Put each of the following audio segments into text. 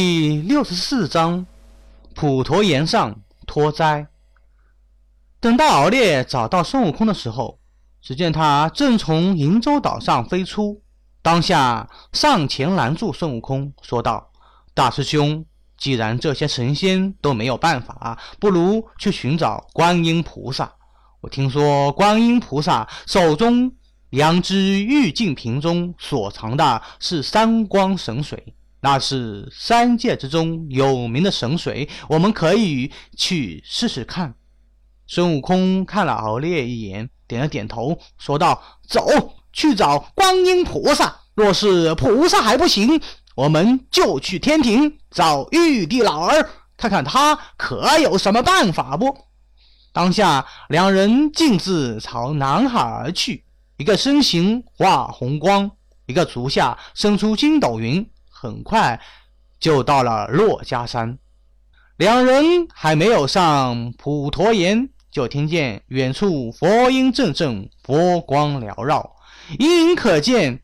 第六十四章，普陀岩上脱灾。等到敖烈找到孙悟空的时候，只见他正从瀛洲岛上飞出，当下上前拦住孙悟空，说道：“大师兄，既然这些神仙都没有办法，不如去寻找观音菩萨。我听说观音菩萨手中两只玉净瓶中所藏的是三光神水。”那是三界之中有名的神水，我们可以去试试看。孙悟空看了敖烈一眼，点了点头，说道：“走去找观音菩萨。若是菩萨还不行，我们就去天庭找玉帝老儿，看看他可有什么办法不。”当下，两人径自朝南海而去，一个身形化红光，一个足下伸出筋斗云。很快就到了珞珈山，两人还没有上普陀岩，就听见远处佛音阵阵，佛光缭绕，隐隐可见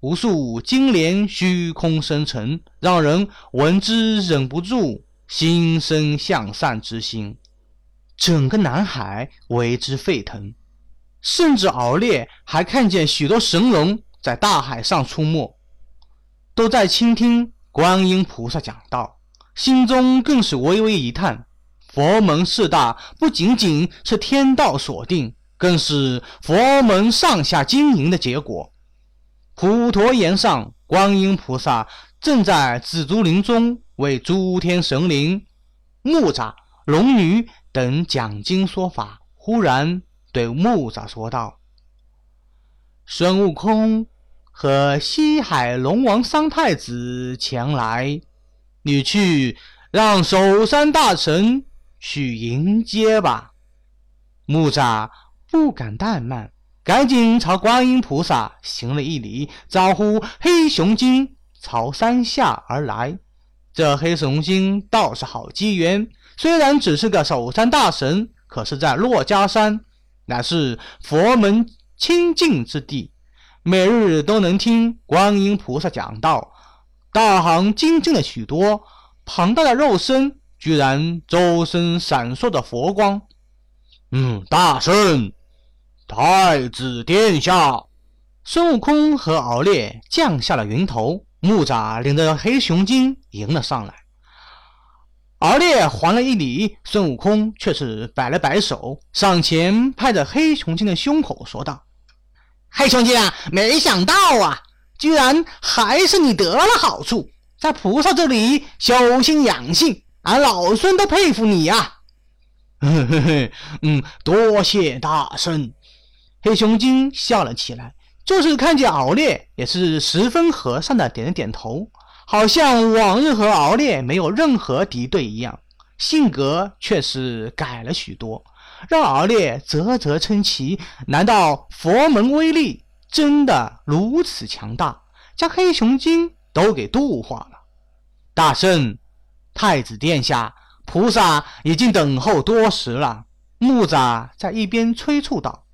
无数金莲虚空生成，让人闻之忍不住心生向善之心。整个南海为之沸腾，甚至敖烈还看见许多神龙在大海上出没。都在倾听观音菩萨讲道，心中更是微微一叹：佛门势大，不仅仅是天道所定，更是佛门上下经营的结果。普陀岩上，观音菩萨正在紫竹林中为诸天神灵、木吒、龙女等讲经说法。忽然对木吒说道：“孙悟空。”和西海龙王三太子前来，你去让守山大神去迎接吧。木吒不敢怠慢，赶紧朝观音菩萨行了一礼，招呼黑熊精朝山下而来。这黑熊精倒是好机缘，虽然只是个守山大神，可是在珞珈山乃是佛门清净之地。每日都能听观音菩萨讲道，大行精进了许多，庞大的肉身居然周身闪烁着佛光。嗯，大圣，太子殿下，孙悟空和敖烈降下了云头，木吒领着黑熊精迎了上来。敖烈还了一礼，孙悟空却是摆了摆手，上前拍着黑熊精的胸口说道。黑熊精啊，没想到啊，居然还是你得了好处，在菩萨这里修心养性，俺老孙都佩服你呀！嗯，多谢大圣。黑熊精笑了起来，就是看见敖烈，也是十分和善的点了点头，好像往日和敖烈没有任何敌对一样，性格却是改了许多。让敖烈啧啧称奇，难道佛门威力真的如此强大，将黑熊精都给度化了？大圣，太子殿下，菩萨已经等候多时了。木吒在一边催促道。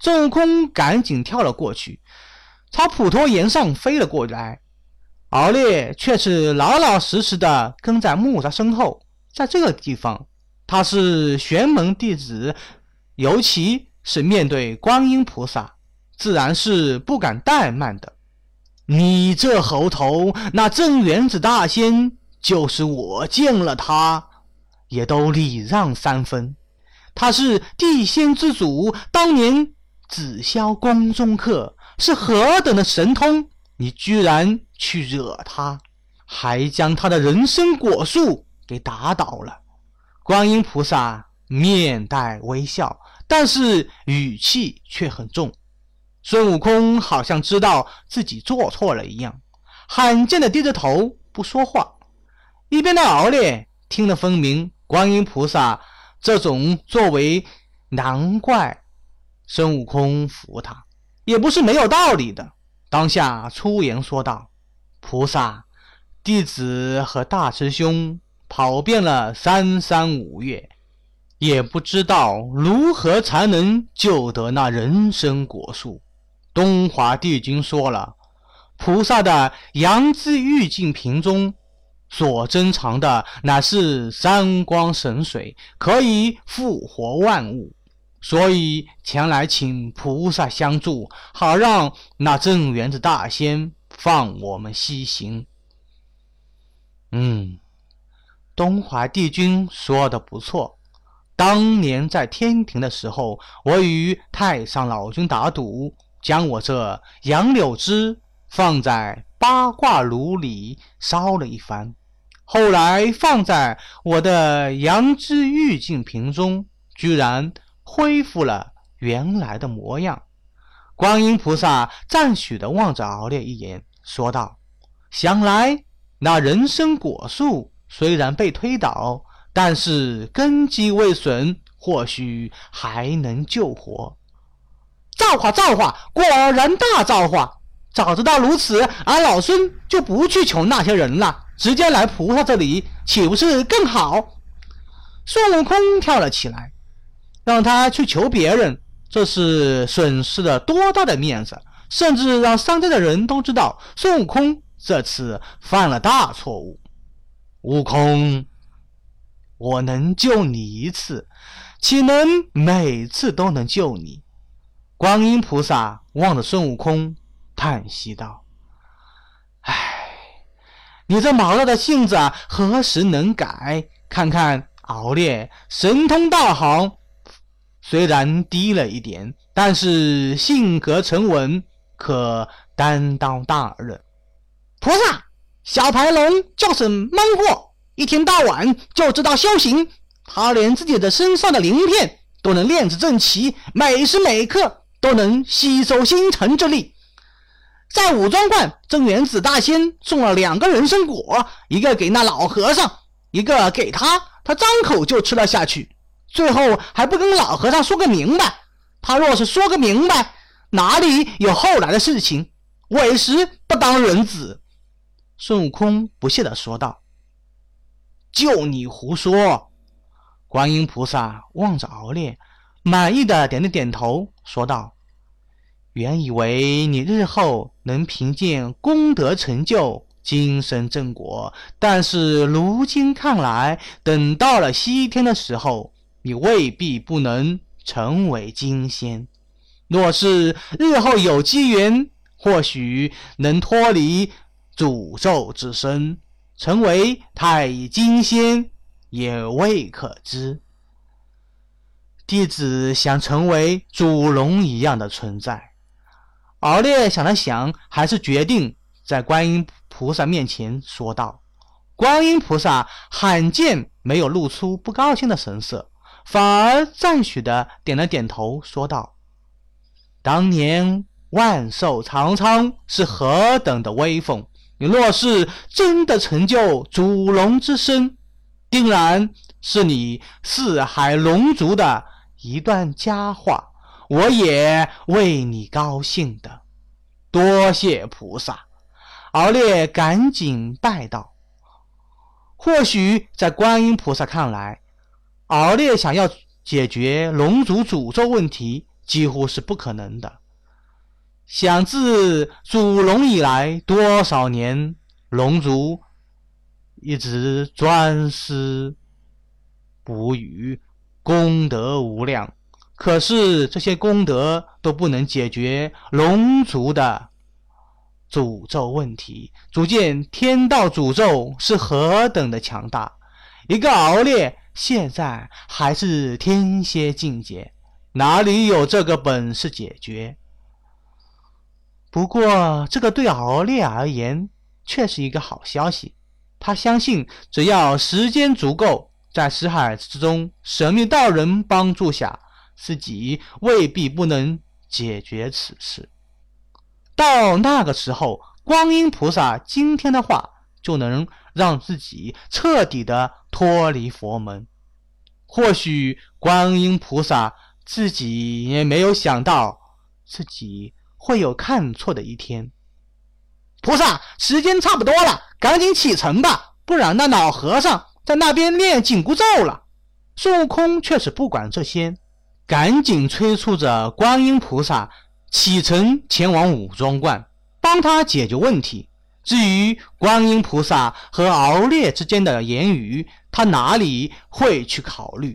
孙悟空赶紧跳了过去，朝普陀岩上飞了过来。敖烈却是老老实实的跟在木吒身后，在这个地方。他是玄门弟子，尤其是面对观音菩萨，自然是不敢怠慢的。你这猴头，那镇元子大仙，就是我见了他，也都礼让三分。他是地仙之祖，当年紫霄宫中客，是何等的神通？你居然去惹他，还将他的人参果树给打倒了。观音菩萨面带微笑，但是语气却很重。孙悟空好像知道自己做错了一样，罕见的低着头不说话。一边的敖烈听得分明，观音菩萨这种作为，难怪孙悟空服他，也不是没有道理的。当下出言说道：“菩萨，弟子和大师兄。”跑遍了三山五岳，也不知道如何才能救得那人参果树。东华帝君说了，菩萨的阳之玉净瓶中所珍藏的乃是三光神水，可以复活万物，所以前来请菩萨相助，好让那镇元子大仙放我们西行。嗯，东华帝君说的不错。当年在天庭的时候，我与太上老君打赌，将我这杨柳枝放在八卦炉里烧了一番，后来放在我的杨枝玉净瓶中，居然恢复了原来的模样。观音菩萨赞许地望着敖烈一眼，说道：“想来那人参果树虽然被推倒。”但是根基未损，或许还能救活。造化，造化，果然大造化！早知道如此，俺老孙就不去求那些人了，直接来菩萨这里，岂不是更好？孙悟空跳了起来，让他去求别人，这是损失了多大的面子，甚至让商家的人都知道孙悟空这次犯了大错误。悟空。我能救你一次，岂能每次都能救你？观音菩萨望着孙悟空，叹息道：“唉，你这毛躁的性子何时能改？看看敖烈神通道行，虽然低了一点，但是性格沉稳，可担当大任。菩萨，小白龙就是闷货。”一天到晚就知道修行，他连自己的身上的鳞片都能炼制正齐，每时每刻都能吸收星辰之力。在武装观，镇元子大仙送了两个人参果，一个给那老和尚，一个给他，他张口就吃了下去，最后还不跟老和尚说个明白。他若是说个明白，哪里有后来的事情？委实不当人子。孙悟空不屑地说道。就你胡说！观音菩萨望着敖烈，满意的点了点头，说道：“原以为你日后能凭借功德成就今生正果，但是如今看来，等到了西天的时候，你未必不能成为金仙。若是日后有机缘，或许能脱离诅咒之身。”成为太乙金仙也未可知。弟子想成为主龙一样的存在。敖烈想了想，还是决定在观音菩萨面前说道。观音菩萨罕见没有露出不高兴的神色，反而赞许的点了点头，说道：“当年万寿长昌是何等的威风！”你若是真的成就主龙之身，定然是你四海龙族的一段佳话，我也为你高兴的。多谢菩萨！敖烈赶紧拜道。或许在观音菩萨看来，敖烈想要解决龙族诅咒问题，几乎是不可能的。想自祖龙以来多少年，龙族一直专思不语，功德无量。可是这些功德都不能解决龙族的诅咒问题，足见天道诅咒是何等的强大。一个敖烈现在还是天蝎境界，哪里有这个本事解决？不过，这个对敖烈而言却是一个好消息。他相信，只要时间足够，在死海之中神秘道人帮助下，自己未必不能解决此事。到那个时候，观音菩萨今天的话，就能让自己彻底的脱离佛门。或许，观音菩萨自己也没有想到自己。会有看错的一天。菩萨，时间差不多了，赶紧启程吧，不然那老和尚在那边念紧箍咒了。孙悟空却是不管这些，赶紧催促着观音菩萨启程前往五庄观，帮他解决问题。至于观音菩萨和敖烈之间的言语，他哪里会去考虑？